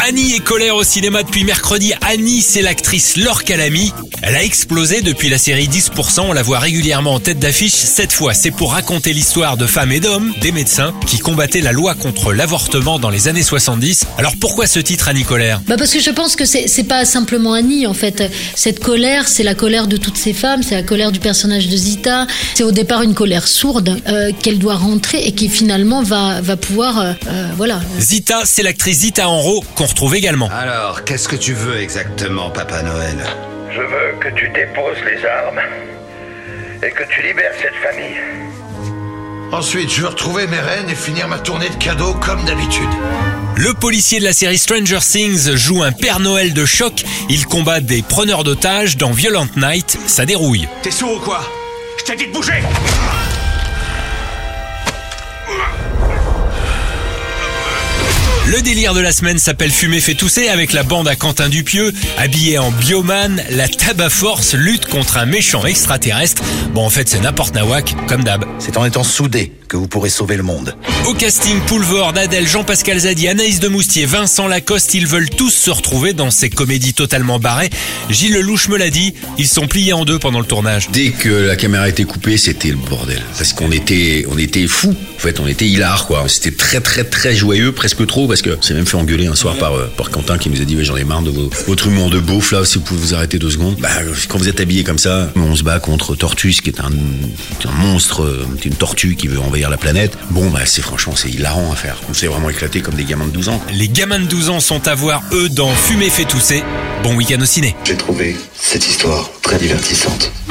Annie est colère au cinéma depuis mercredi. Annie, c'est l'actrice Laure Calamy. Elle a explosé depuis la série 10%. On la voit régulièrement en tête d'affiche. Cette fois, c'est pour raconter l'histoire de femmes et d'hommes, des médecins, qui combattaient la loi contre l'avortement dans les années 70. Alors pourquoi ce titre, Annie Colère? Bah parce que je pense que c'est c'est pas simplement Annie en fait. Cette colère, c'est la colère de toutes ces femmes, c'est la colère du personnage de Zita. C'est au départ une colère sourde euh, qu'elle doit rentrer et qui finalement va va pouvoir euh, euh, voilà. Zita, c'est l'actrice Zita Enro qu'on retrouve également. Alors, qu'est-ce que tu veux exactement, Papa Noël? Je veux que tu déposes les armes et que tu libères cette famille. Ensuite, je veux retrouver mes reines et finir ma tournée de cadeaux comme d'habitude. Le policier de la série Stranger Things joue un Père Noël de choc. Il combat des preneurs d'otages dans Violent Night. Ça dérouille. T'es sourd ou quoi? Je t'ai dit de bouger Le délire de la semaine s'appelle Fumer fait tousser avec la bande à Quentin Dupieux. Habillé en bioman, la Tabac Force lutte contre un méchant extraterrestre. Bon, en fait, c'est n'importe nawak, comme d'hab. C'est en étant soudés que vous pourrez sauver le monde. Au casting, Poulvord, Adèle, Jean-Pascal Zadi, Anaïs de Moustier, Vincent Lacoste, ils veulent tous se retrouver dans ces comédies totalement barrées. Gilles Lelouch me l'a dit, ils sont pliés en deux pendant le tournage. Dès que la caméra était coupée, c'était le bordel. Parce qu'on était, on était fous. En fait, on était hilar, quoi. C'était très, très, très joyeux, presque trop, parce que s'est même fait engueuler un soir par, euh, par Quentin qui nous a dit, ouais, j'en ai marre de vos- votre humour de beauf, là, si vous pouvez vous arrêter deux secondes. Bah, quand vous êtes habillé comme ça, on se bat contre Tortus, qui est un, qui est un monstre, euh, qui est une tortue qui veut envahir la planète. Bon, bah, c'est franchement, c'est hilarant à faire. On s'est vraiment éclaté comme des gamins de 12 ans. Les gamins de 12 ans sont à voir, eux, dans Fumer fait tousser. Bon week-end au ciné. J'ai trouvé cette histoire très divertissante.